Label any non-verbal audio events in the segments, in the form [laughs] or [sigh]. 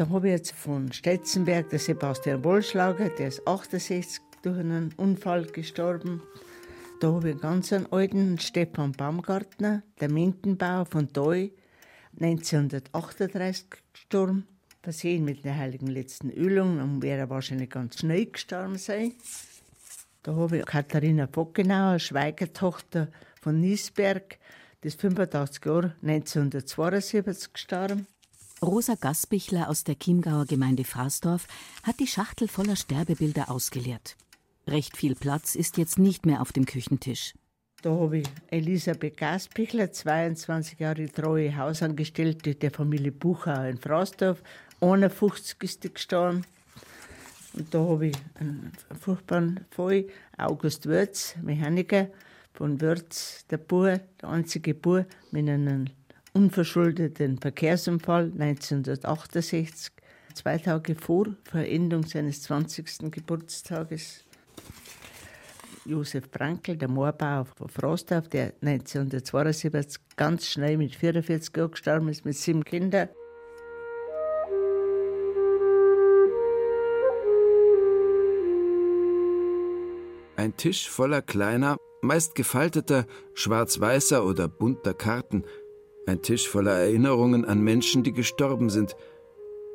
Da habe ich jetzt von Stetzenberg der Sebastian Wollschlager, der ist 68 durch einen Unfall gestorben. Da habe ich einen ganz alten Stefan Baumgartner, der Mindenbauer von Deu, 1938 gestorben. Versehen mit der heiligen letzten Ölung, dann wäre er wahrscheinlich ganz schnell gestorben sein. Da habe ich Katharina Bockenauer, Schweigertochter von Niesberg, ist 85 Jahre, 1972 gestorben. Rosa Gasbichler aus der Chiemgauer Gemeinde Fraßdorf hat die Schachtel voller Sterbebilder ausgeleert. Recht viel Platz ist jetzt nicht mehr auf dem Küchentisch. Da habe ich Elisabeth Gasbichler, 22 Jahre treue Hausangestellte der Familie Buchauer in Fraßdorf. 51 ist die gestorben. Und da habe ich einen furchtbaren Fall, August Würz, Mechaniker von Würz, der Bub, der einzige Bub mit einem unverschuldeten Verkehrsunfall 1968, zwei Tage vor Verendung seines 20. Geburtstages. Josef Brankel, der Moorbauer von Frostorf, der 1972 ganz schnell mit 44 Jahren gestorben ist, mit sieben Kindern. Ein Tisch voller kleiner, meist gefalteter, schwarz-weißer oder bunter Karten – ein Tisch voller Erinnerungen an Menschen, die gestorben sind.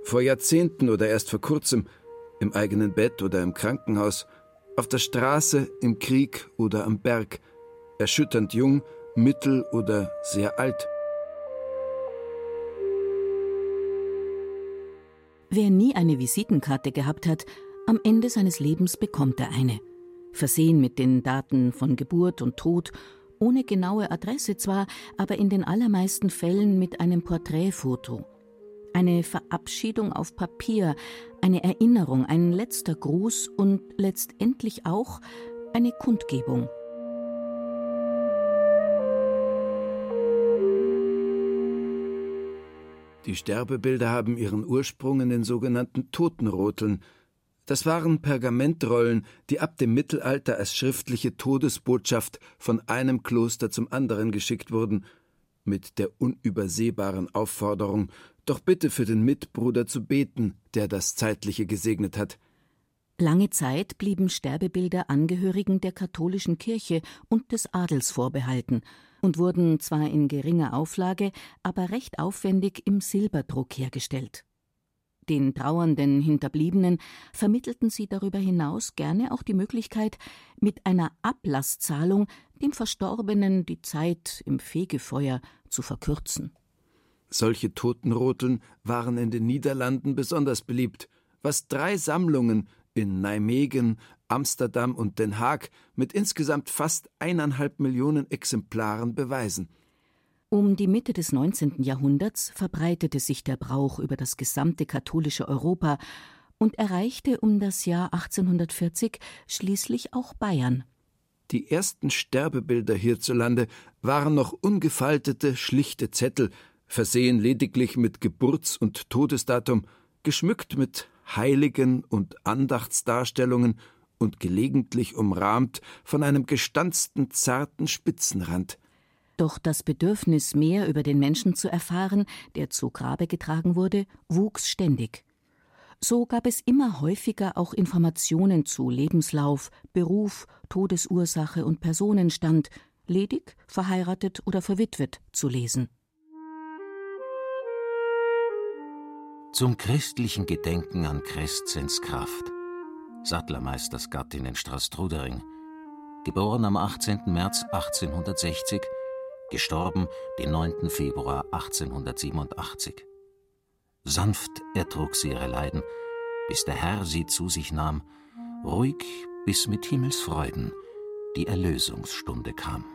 Vor Jahrzehnten oder erst vor kurzem, im eigenen Bett oder im Krankenhaus, auf der Straße, im Krieg oder am Berg, erschütternd jung, mittel oder sehr alt. Wer nie eine Visitenkarte gehabt hat, am Ende seines Lebens bekommt er eine. Versehen mit den Daten von Geburt und Tod ohne genaue Adresse zwar, aber in den allermeisten Fällen mit einem Porträtfoto. Eine Verabschiedung auf Papier, eine Erinnerung, ein letzter Gruß und letztendlich auch eine Kundgebung. Die Sterbebilder haben ihren Ursprung in den sogenannten Totenroteln, das waren Pergamentrollen, die ab dem Mittelalter als schriftliche Todesbotschaft von einem Kloster zum anderen geschickt wurden, mit der unübersehbaren Aufforderung, doch bitte für den Mitbruder zu beten, der das Zeitliche gesegnet hat. Lange Zeit blieben Sterbebilder Angehörigen der katholischen Kirche und des Adels vorbehalten und wurden zwar in geringer Auflage, aber recht aufwendig im Silberdruck hergestellt. Den trauernden Hinterbliebenen vermittelten sie darüber hinaus gerne auch die Möglichkeit, mit einer Ablasszahlung dem Verstorbenen die Zeit im Fegefeuer zu verkürzen. Solche Totenroteln waren in den Niederlanden besonders beliebt, was drei Sammlungen in Nijmegen, Amsterdam und Den Haag mit insgesamt fast eineinhalb Millionen Exemplaren beweisen. Um die Mitte des 19. Jahrhunderts verbreitete sich der Brauch über das gesamte katholische Europa und erreichte um das Jahr 1840 schließlich auch Bayern. Die ersten Sterbebilder hierzulande waren noch ungefaltete, schlichte Zettel, versehen lediglich mit Geburts- und Todesdatum, geschmückt mit Heiligen und Andachtsdarstellungen und gelegentlich umrahmt von einem gestanzten, zarten Spitzenrand. Doch das Bedürfnis, mehr über den Menschen zu erfahren, der zu Grabe getragen wurde, wuchs ständig. So gab es immer häufiger auch Informationen zu Lebenslauf, Beruf, Todesursache und Personenstand, ledig, verheiratet oder verwitwet, zu lesen. Zum christlichen Gedenken an Crescens Kraft, Sattlermeisters Gattin in Straßtrudering, geboren am 18. März 1860, gestorben den 9. Februar 1887. Sanft ertrug sie ihre Leiden, bis der Herr sie zu sich nahm, ruhig bis mit Himmelsfreuden die Erlösungsstunde kam.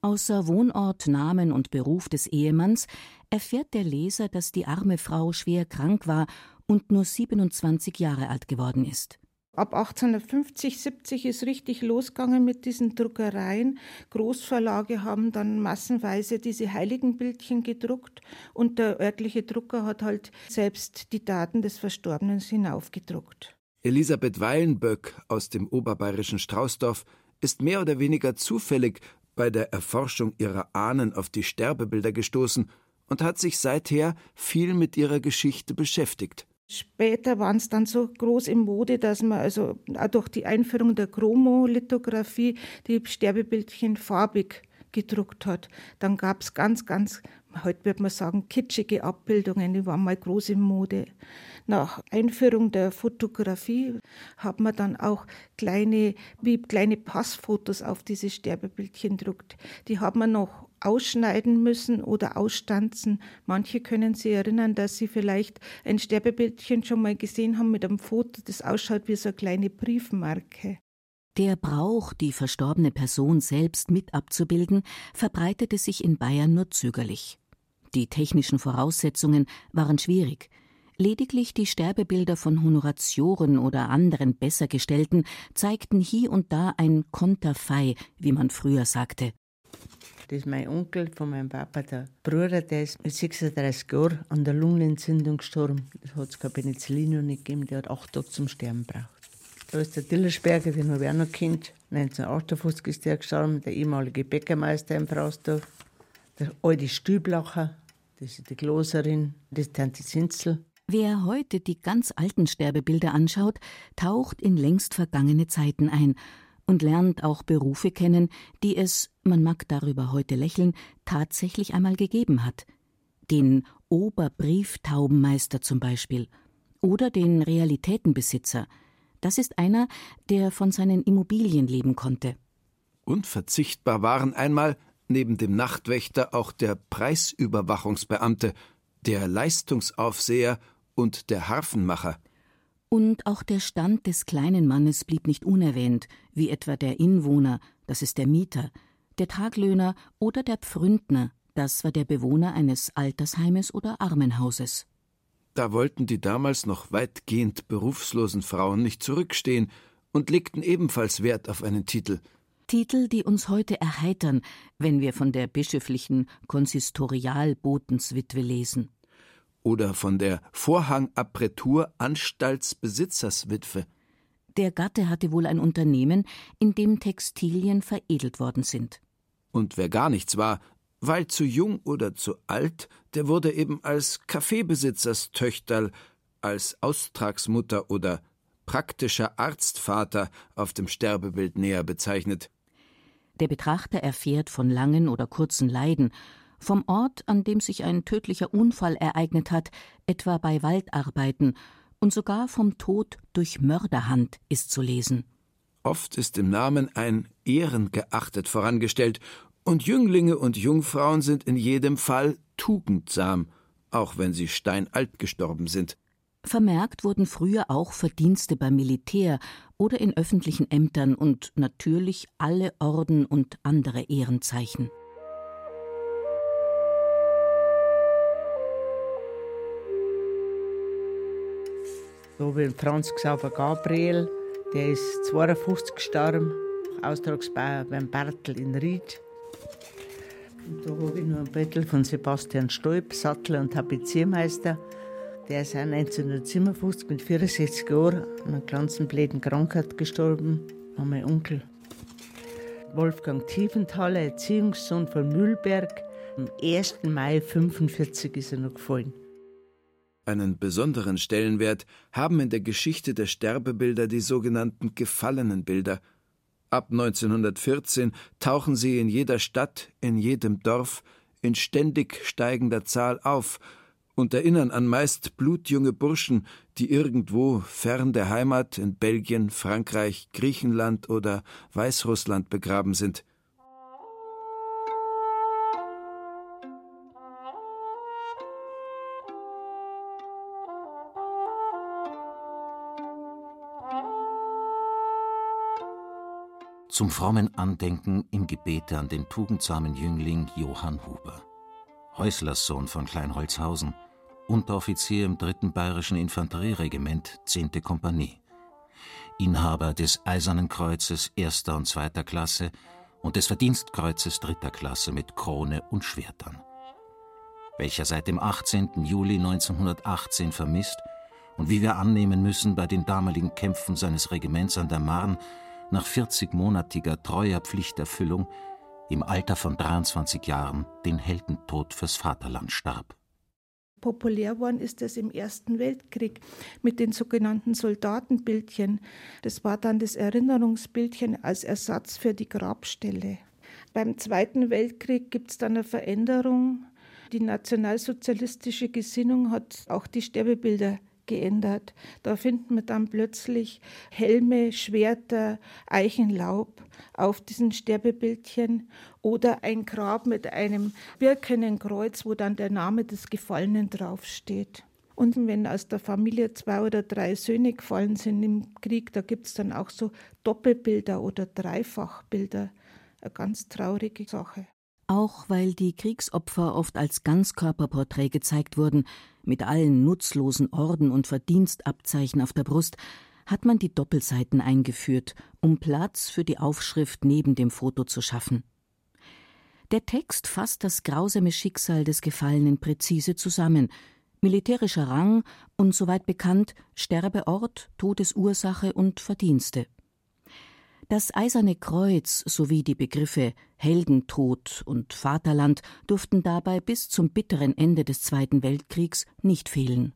Außer Wohnort, Namen und Beruf des Ehemanns erfährt der Leser, dass die arme Frau schwer krank war und nur 27 Jahre alt geworden ist. Ab 1850, 70 ist richtig losgegangen mit diesen Druckereien. Großverlage haben dann massenweise diese Heiligenbildchen gedruckt und der örtliche Drucker hat halt selbst die Daten des Verstorbenen hinaufgedruckt. Elisabeth Weilenböck aus dem oberbayerischen Straußdorf ist mehr oder weniger zufällig bei der Erforschung ihrer Ahnen auf die Sterbebilder gestoßen und hat sich seither viel mit ihrer Geschichte beschäftigt. Später waren es dann so groß im Mode, dass man also durch die Einführung der Chromolithografie die Sterbebildchen farbig gedruckt hat. Dann gab es ganz, ganz, heute würde man sagen, kitschige Abbildungen, die waren mal groß im Mode. Nach Einführung der Fotografie hat man dann auch kleine, wie kleine Passfotos auf diese Sterbebildchen gedruckt. Die hat man noch ausschneiden müssen oder ausstanzen. Manche können sich erinnern, dass sie vielleicht ein Sterbebildchen schon mal gesehen haben mit einem Foto, das ausschaut wie so eine kleine Briefmarke. Der Brauch, die verstorbene Person selbst mit abzubilden, verbreitete sich in Bayern nur zögerlich. Die technischen Voraussetzungen waren schwierig. Lediglich die Sterbebilder von Honoratioren oder anderen Bessergestellten zeigten hier und da ein Konterfei, wie man früher sagte. Das ist mein Onkel von meinem Papa, der Bruder, der ist mit 36 Jahren an der Lungenentzündung gestorben. Das hat es kein Penicillin nicht gegeben, der hat acht Tage zum Sterben gebraucht. Da ist der Dillersberger, den habe ich auch noch kennt. 1958 ist der gestorben, der ehemalige Bäckermeister im Frausdorf. Der alte Stüblacher, das ist die Gloserin, das ist Tante Zinzel. Wer heute die ganz alten Sterbebilder anschaut, taucht in längst vergangene Zeiten ein und lernt auch Berufe kennen, die es, man mag darüber heute lächeln, tatsächlich einmal gegeben hat. Den Oberbrieftaubenmeister zum Beispiel oder den Realitätenbesitzer. Das ist einer, der von seinen Immobilien leben konnte. Unverzichtbar waren einmal neben dem Nachtwächter auch der Preisüberwachungsbeamte, der Leistungsaufseher und der Harfenmacher. Und auch der Stand des kleinen Mannes blieb nicht unerwähnt, wie etwa der Inwohner, das ist der Mieter, der Taglöhner oder der Pfründner, das war der Bewohner eines Altersheimes oder Armenhauses. Da wollten die damals noch weitgehend berufslosen Frauen nicht zurückstehen und legten ebenfalls Wert auf einen Titel. Titel, die uns heute erheitern, wenn wir von der bischöflichen Konsistorialbotenswitwe lesen oder von der Vorhangappretur Anstaltsbesitzerswitwe. Der Gatte hatte wohl ein Unternehmen, in dem Textilien veredelt worden sind. Und wer gar nichts war, weil zu jung oder zu alt, der wurde eben als Kaffeebesitzerstöchterl, als Austragsmutter oder praktischer Arztvater auf dem Sterbebild näher bezeichnet. Der Betrachter erfährt von langen oder kurzen Leiden vom Ort, an dem sich ein tödlicher Unfall ereignet hat, etwa bei Waldarbeiten, und sogar vom Tod durch Mörderhand ist zu lesen. Oft ist im Namen ein Ehrengeachtet vorangestellt, und Jünglinge und Jungfrauen sind in jedem Fall tugendsam, auch wenn sie steinalt gestorben sind. Vermerkt wurden früher auch Verdienste beim Militär oder in öffentlichen Ämtern und natürlich alle Orden und andere Ehrenzeichen. So wie Franz Xaver Gabriel, der ist 52 gestorben, Austragsbauer beim Bartel in Ried. Und da habe ich noch ein Bettel von Sebastian Stolp, Sattler und Tapeziermeister. Der ist 1957 mit 64 Jahren an einer ganzen bläden Krankheit gestorben, war mein Onkel. Wolfgang Tiefenthaler, Erziehungssohn von Mühlberg. Am 1. Mai 1945 ist er noch gefallen. Einen besonderen Stellenwert haben in der Geschichte der Sterbebilder die sogenannten Gefallenenbilder. Ab 1914 tauchen sie in jeder Stadt, in jedem Dorf, in ständig steigender Zahl auf und erinnern an meist blutjunge Burschen, die irgendwo fern der Heimat in Belgien, Frankreich, Griechenland oder Weißrussland begraben sind. Zum frommen Andenken im Gebete an den tugendsamen Jüngling Johann Huber. Häuslerssohn von Kleinholzhausen, Unteroffizier im 3. Bayerischen Infanterieregiment, 10. Kompanie. Inhaber des Eisernen Kreuzes erster und zweiter Klasse und des Verdienstkreuzes dritter Klasse mit Krone und Schwertern. Welcher seit dem 18. Juli 1918 vermisst und wie wir annehmen müssen, bei den damaligen Kämpfen seines Regiments an der Marne nach 40-monatiger treuer Pflichterfüllung im Alter von 23 Jahren den Heldentod fürs Vaterland starb. Populär geworden ist es im Ersten Weltkrieg mit den sogenannten Soldatenbildchen. Das war dann das Erinnerungsbildchen als Ersatz für die Grabstelle. Beim Zweiten Weltkrieg gibt es dann eine Veränderung. Die nationalsozialistische Gesinnung hat auch die Sterbebilder geändert. Da finden wir dann plötzlich Helme, Schwerter, Eichenlaub auf diesen Sterbebildchen oder ein Grab mit einem Birkenenkreuz, wo dann der Name des Gefallenen draufsteht. Und wenn aus der Familie zwei oder drei Söhne gefallen sind im Krieg, da gibt es dann auch so Doppelbilder oder Dreifachbilder. Eine ganz traurige Sache. Auch weil die Kriegsopfer oft als Ganzkörperporträt gezeigt wurden, mit allen nutzlosen Orden und Verdienstabzeichen auf der Brust, hat man die Doppelseiten eingeführt, um Platz für die Aufschrift neben dem Foto zu schaffen. Der Text fasst das grausame Schicksal des Gefallenen präzise zusammen. Militärischer Rang und soweit bekannt Sterbeort, Todesursache und Verdienste. Das Eiserne Kreuz sowie die Begriffe Heldentod und Vaterland durften dabei bis zum bitteren Ende des Zweiten Weltkriegs nicht fehlen.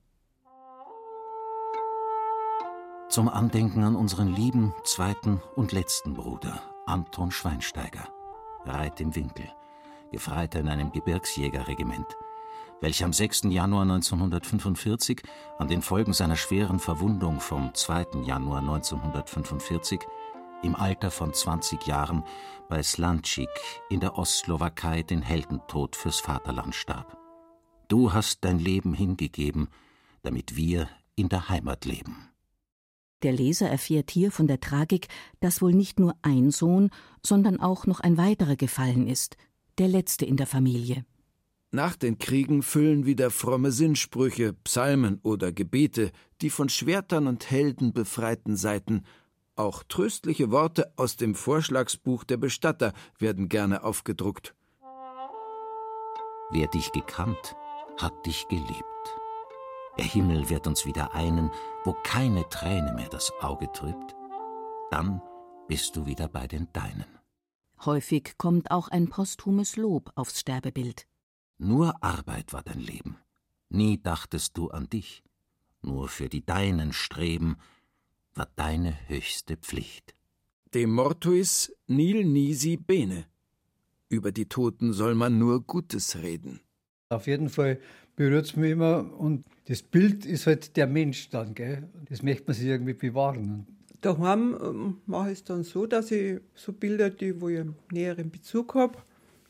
Zum Andenken an unseren lieben zweiten und letzten Bruder, Anton Schweinsteiger, Reit im Winkel, Gefreiter in einem Gebirgsjägerregiment, welcher am 6. Januar 1945 an den Folgen seiner schweren Verwundung vom 2. Januar 1945 im Alter von 20 Jahren bei Slančik in der Ostslowakei den Heldentod fürs Vaterland starb. Du hast dein Leben hingegeben, damit wir in der Heimat leben. Der Leser erfährt hier von der Tragik, dass wohl nicht nur ein Sohn, sondern auch noch ein weiterer gefallen ist, der letzte in der Familie. Nach den Kriegen füllen wieder fromme Sinnsprüche, Psalmen oder Gebete die von Schwertern und Helden befreiten Seiten auch tröstliche Worte aus dem Vorschlagsbuch der Bestatter werden gerne aufgedruckt. Wer dich gekannt, hat dich geliebt. Der Himmel wird uns wieder einen, wo keine Träne mehr das Auge trübt. Dann bist du wieder bei den Deinen. Häufig kommt auch ein posthumes Lob aufs Sterbebild. Nur Arbeit war dein Leben. Nie dachtest du an dich. Nur für die Deinen streben war deine höchste Pflicht. De mortuis nil nisi bene. Über die Toten soll man nur Gutes reden. Auf jeden Fall berührt es mich immer und das Bild ist halt der Mensch dann, gell? Das möchte man sich irgendwie bewahren. Daheim ähm, mache ich es dann so, dass ich so Bilder, die wo ich einen näheren Bezug habe,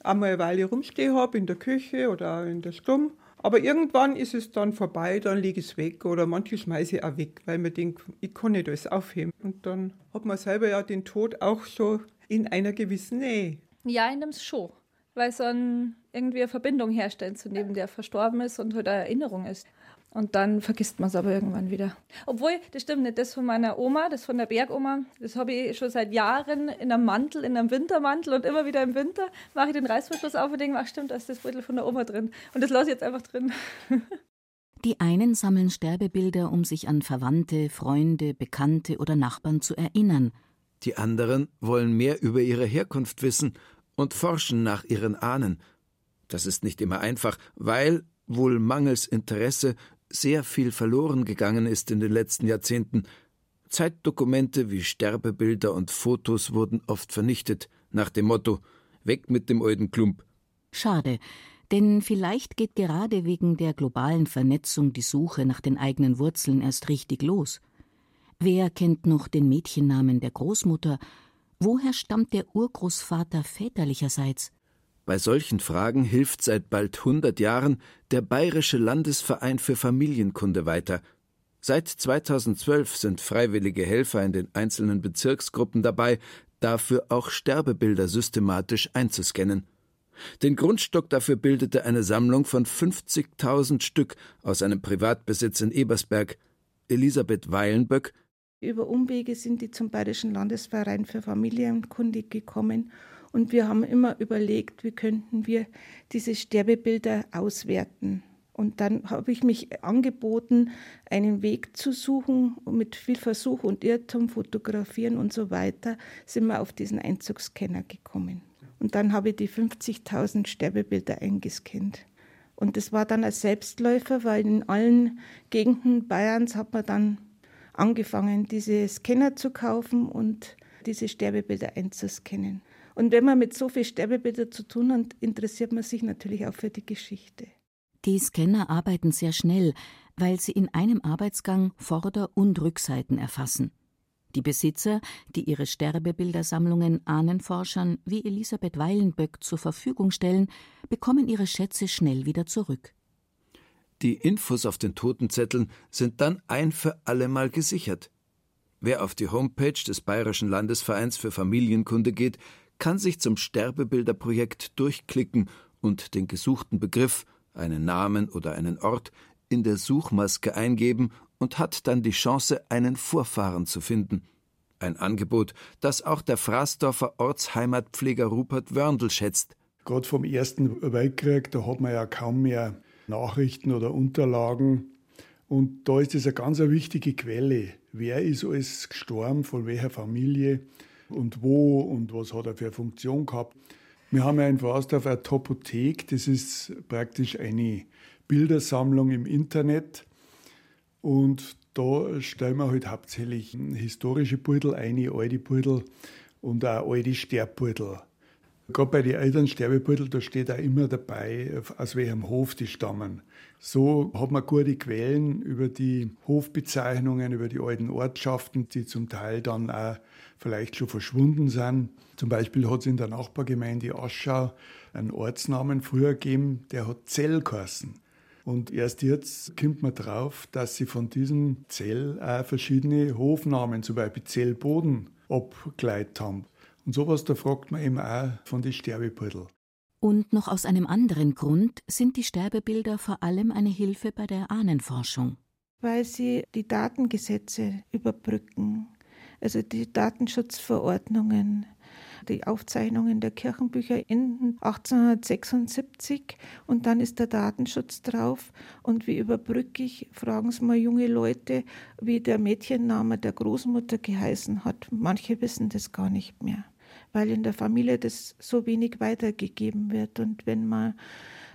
einmal eine Weile rumstehen habe in der Küche oder auch in der Stumm aber irgendwann ist es dann vorbei, dann lege ich es weg oder manche schmeiße ich auch weg, weil man denkt, ich kann nicht alles aufheben. Und dann hat man selber ja den Tod auch so in einer gewissen Nähe. Ja, in dem schon. Weil so ein, irgendwie eine Verbindung herstellen zu neben der verstorben ist und halt Erinnerung ist. Und dann vergisst man es aber irgendwann wieder. Obwohl, das stimmt nicht, das von meiner Oma, das von der Bergoma, das habe ich schon seit Jahren in einem Mantel, in einem Wintermantel und immer wieder im Winter mache ich den Reißverschluss auf und denke, ach stimmt, da ist das Beutel von der Oma drin. Und das lasse ich jetzt einfach drin. [laughs] Die einen sammeln Sterbebilder, um sich an Verwandte, Freunde, Bekannte oder Nachbarn zu erinnern. Die anderen wollen mehr über ihre Herkunft wissen und forschen nach ihren Ahnen. Das ist nicht immer einfach, weil, wohl mangels Interesse, sehr viel verloren gegangen ist in den letzten Jahrzehnten. Zeitdokumente wie Sterbebilder und Fotos wurden oft vernichtet, nach dem Motto Weg mit dem alten Klump. Schade, denn vielleicht geht gerade wegen der globalen Vernetzung die Suche nach den eigenen Wurzeln erst richtig los. Wer kennt noch den Mädchennamen der Großmutter? Woher stammt der Urgroßvater väterlicherseits? Bei solchen Fragen hilft seit bald 100 Jahren der Bayerische Landesverein für Familienkunde weiter. Seit 2012 sind freiwillige Helfer in den einzelnen Bezirksgruppen dabei, dafür auch Sterbebilder systematisch einzuscannen. Den Grundstock dafür bildete eine Sammlung von 50.000 Stück aus einem Privatbesitz in Ebersberg. Elisabeth Weilenböck über Umwege sind die zum Bayerischen Landesverein für Familienkunde gekommen und wir haben immer überlegt, wie könnten wir diese Sterbebilder auswerten. Und dann habe ich mich angeboten, einen Weg zu suchen mit viel Versuch und Irrtum, Fotografieren und so weiter, sind wir auf diesen Einzugsscanner gekommen. Und dann habe ich die 50.000 Sterbebilder eingescannt. Und das war dann ein Selbstläufer, weil in allen Gegenden Bayerns hat man dann angefangen, diese Scanner zu kaufen und diese Sterbebilder einzuscannen. Und wenn man mit so viel Sterbebilder zu tun hat, interessiert man sich natürlich auch für die Geschichte. Die Scanner arbeiten sehr schnell, weil sie in einem Arbeitsgang Vorder- und Rückseiten erfassen. Die Besitzer, die ihre Sterbebildersammlungen Ahnenforschern wie Elisabeth Weilenböck zur Verfügung stellen, bekommen ihre Schätze schnell wieder zurück. Die Infos auf den Totenzetteln sind dann ein für allemal gesichert. Wer auf die Homepage des Bayerischen Landesvereins für Familienkunde geht, kann sich zum Sterbebilderprojekt durchklicken und den gesuchten Begriff, einen Namen oder einen Ort, in der Suchmaske eingeben und hat dann die Chance, einen Vorfahren zu finden. Ein Angebot, das auch der Fraßdorfer Ortsheimatpfleger Rupert Wörndl schätzt. Gerade vom Ersten Weltkrieg, da hat man ja kaum mehr Nachrichten oder Unterlagen. Und da ist es eine ganz wichtige Quelle. Wer ist alles gestorben, von welcher Familie und wo und was hat er für eine Funktion gehabt. Wir haben ja in Forstdorf eine Topothek, das ist praktisch eine Bildersammlung im Internet. Und da stellen wir halt hauptsächlich historische Beutel ein, alte Beutel und auch alte Sterbbeutel. Gerade bei den älteren Sterbebeutel, da steht auch immer dabei, aus welchem Hof die stammen. So hat man gute Quellen über die Hofbezeichnungen, über die alten Ortschaften, die zum Teil dann auch vielleicht schon verschwunden sind. Zum Beispiel hat es in der Nachbargemeinde Aschau einen Ortsnamen früher gegeben, der hat Zell geheißen. Und erst jetzt kommt man drauf, dass sie von diesem Zell auch verschiedene Hofnamen, zum Beispiel Zellboden, abgeleitet haben. Und sowas, da fragt man eben auch von den Sterbebeutel. Und noch aus einem anderen Grund sind die Sterbebilder vor allem eine Hilfe bei der Ahnenforschung. Weil sie die Datengesetze überbrücken, also die Datenschutzverordnungen, die Aufzeichnungen der Kirchenbücher in 1876 und dann ist der Datenschutz drauf. Und wie überbrücke ich, fragen Sie mal junge Leute, wie der Mädchenname der Großmutter geheißen hat. Manche wissen das gar nicht mehr weil in der Familie das so wenig weitergegeben wird. Und wenn man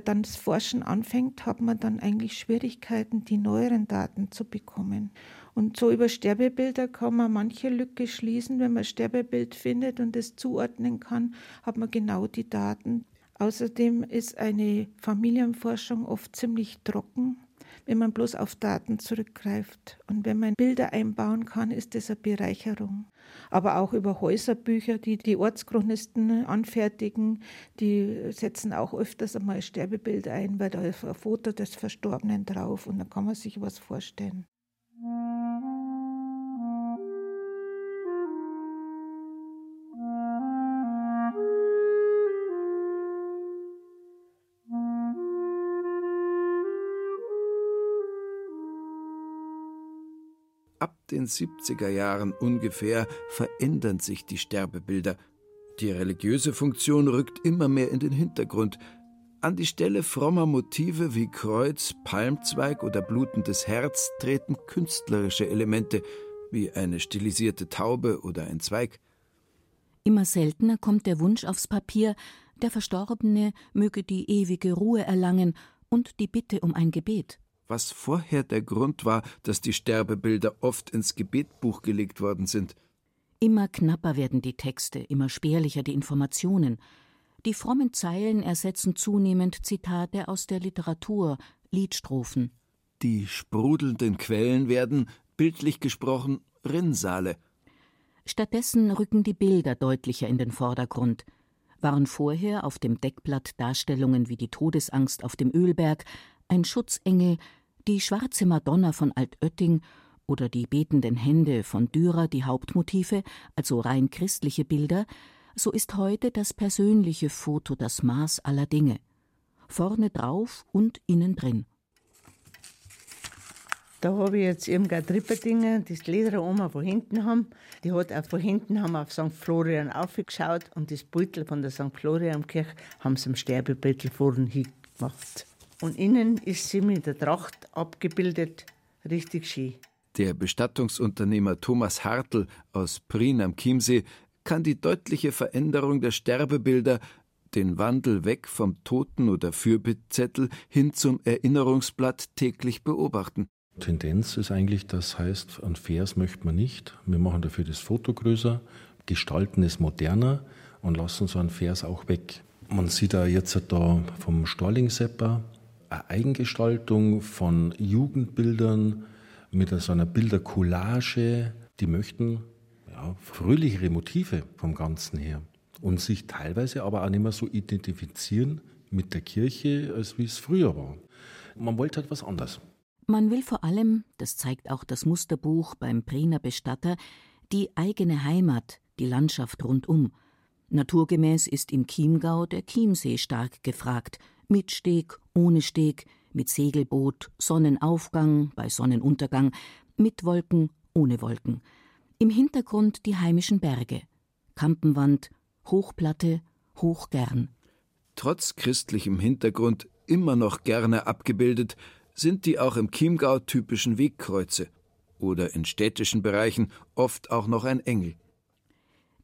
dann das Forschen anfängt, hat man dann eigentlich Schwierigkeiten, die neueren Daten zu bekommen. Und so über Sterbebilder kann man manche Lücke schließen. Wenn man Sterbebild findet und es zuordnen kann, hat man genau die Daten. Außerdem ist eine Familienforschung oft ziemlich trocken wenn man bloß auf Daten zurückgreift. Und wenn man Bilder einbauen kann, ist das eine Bereicherung. Aber auch über Häuserbücher, die die Ortschronisten anfertigen, die setzen auch öfters einmal Sterbebilder ein, weil da ist ein Foto des Verstorbenen drauf und dann kann man sich was vorstellen. Ab den 70er Jahren ungefähr verändern sich die Sterbebilder. Die religiöse Funktion rückt immer mehr in den Hintergrund. An die Stelle frommer Motive wie Kreuz, Palmzweig oder blutendes Herz treten künstlerische Elemente wie eine stilisierte Taube oder ein Zweig. Immer seltener kommt der Wunsch aufs Papier, der Verstorbene möge die ewige Ruhe erlangen und die Bitte um ein Gebet was vorher der Grund war, dass die Sterbebilder oft ins Gebetbuch gelegt worden sind. Immer knapper werden die Texte, immer spärlicher die Informationen. Die frommen Zeilen ersetzen zunehmend Zitate aus der Literatur, Liedstrophen. Die sprudelnden Quellen werden, bildlich gesprochen, Rinnsale. Stattdessen rücken die Bilder deutlicher in den Vordergrund. Waren vorher auf dem Deckblatt Darstellungen wie die Todesangst auf dem Ölberg, ein Schutzengel, die schwarze Madonna von Altötting oder die betenden Hände von Dürer die Hauptmotive, also rein christliche Bilder, so ist heute das persönliche Foto das Maß aller Dinge. Vorne drauf und innen drin. Da habe ich jetzt eben gerade das Leder Oma von hinten haben. Die hat auch von hinten haben auf St. Florian aufgeschaut und das Beutel von der St. Florian Kirche haben sie im Sterbebeutel vorne hingemacht. Und innen ist sie mit der Tracht abgebildet, richtig schön. Der Bestattungsunternehmer Thomas Hartl aus Prien am Chiemsee kann die deutliche Veränderung der Sterbebilder, den Wandel weg vom Toten- oder Fürbittzettel hin zum Erinnerungsblatt täglich beobachten. Tendenz ist eigentlich, das heißt, ein Vers möchte man nicht. Wir machen dafür das Foto größer, gestalten es moderner und lassen so einen Vers auch weg. Man sieht da jetzt da vom Storling-Sepper Eigengestaltung von Jugendbildern mit so einer Bildercollage. Die möchten ja, fröhlichere Motive vom Ganzen her und sich teilweise aber auch nicht mehr so identifizieren mit der Kirche, als wie es früher war. Man wollte halt was anderes. Man will vor allem, das zeigt auch das Musterbuch beim Priener Bestatter, die eigene Heimat, die Landschaft rundum. Naturgemäß ist im Chiemgau der Chiemsee stark gefragt, mit Steg, ohne Steg, mit Segelboot, Sonnenaufgang, bei Sonnenuntergang, mit Wolken, ohne Wolken. Im Hintergrund die heimischen Berge, Kampenwand, Hochplatte, Hochgern. Trotz christlichem Hintergrund immer noch gerne abgebildet, sind die auch im Chiemgau typischen Wegkreuze oder in städtischen Bereichen oft auch noch ein Engel.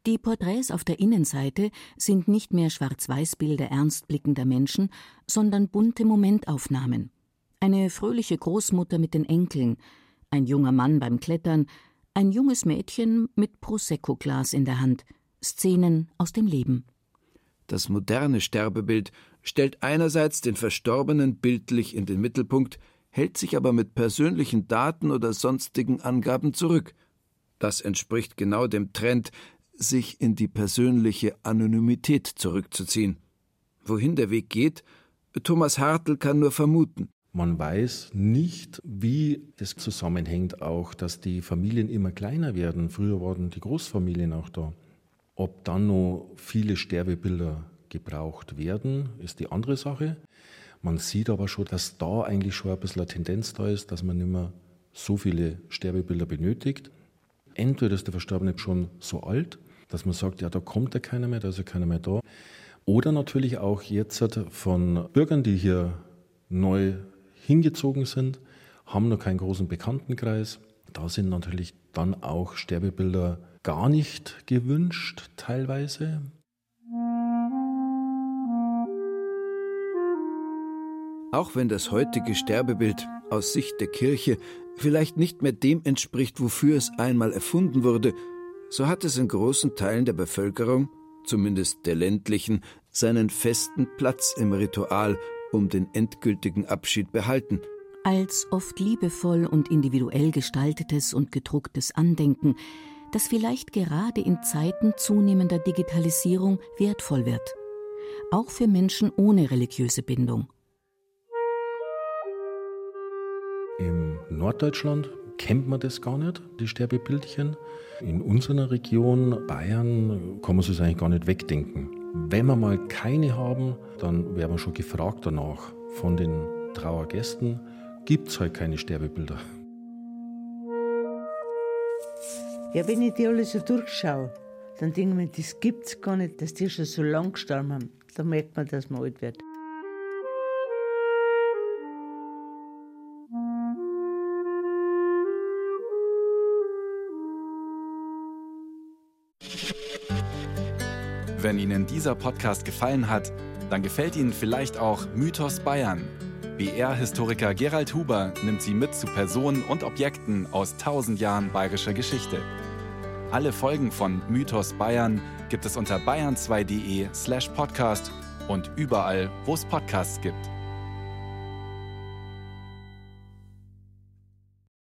Die Porträts auf der Innenseite sind nicht mehr Schwarz-Weiß-Bilder ernstblickender Menschen, sondern bunte Momentaufnahmen. Eine fröhliche Großmutter mit den Enkeln, ein junger Mann beim Klettern, ein junges Mädchen mit Prosecco-Glas in der Hand, Szenen aus dem Leben. Das moderne Sterbebild stellt einerseits den Verstorbenen bildlich in den Mittelpunkt, hält sich aber mit persönlichen Daten oder sonstigen Angaben zurück. Das entspricht genau dem Trend, sich in die persönliche Anonymität zurückzuziehen. Wohin der Weg geht, Thomas Hartl kann nur vermuten. Man weiß nicht, wie das zusammenhängt auch, dass die Familien immer kleiner werden. Früher waren die Großfamilien auch da. Ob dann noch viele Sterbebilder gebraucht werden, ist die andere Sache. Man sieht aber schon, dass da eigentlich schon ein bisschen eine Tendenz da ist, dass man nicht mehr so viele Sterbebilder benötigt. Entweder ist der Verstorbene schon so alt, dass man sagt, ja, da kommt ja keiner mehr, da ist ja keiner mehr da. Oder natürlich auch jetzt von Bürgern, die hier neu hingezogen sind, haben noch keinen großen Bekanntenkreis. Da sind natürlich dann auch Sterbebilder gar nicht gewünscht, teilweise. Auch wenn das heutige Sterbebild aus Sicht der Kirche vielleicht nicht mehr dem entspricht, wofür es einmal erfunden wurde, so hat es in großen Teilen der Bevölkerung, zumindest der ländlichen, seinen festen Platz im Ritual um den endgültigen Abschied behalten. Als oft liebevoll und individuell gestaltetes und gedrucktes Andenken, das vielleicht gerade in Zeiten zunehmender Digitalisierung wertvoll wird. Auch für Menschen ohne religiöse Bindung. Im Norddeutschland kennt man das gar nicht, die Sterbebildchen. In unserer Region Bayern kann man sich eigentlich gar nicht wegdenken. Wenn wir mal keine haben, dann werden wir schon gefragt danach von den Trauergästen, gibt es halt keine Sterbebilder. Ja, wenn ich die alle so durchschaue, dann denke ich mir, das gibt es gar nicht, dass die schon so lang gestorben haben. Da merkt man, dass man alt wird. Wenn Ihnen dieser Podcast gefallen hat, dann gefällt Ihnen vielleicht auch Mythos Bayern. BR-Historiker Gerald Huber nimmt Sie mit zu Personen und Objekten aus tausend Jahren bayerischer Geschichte. Alle Folgen von Mythos Bayern gibt es unter bayern2.de slash podcast und überall, wo es Podcasts gibt.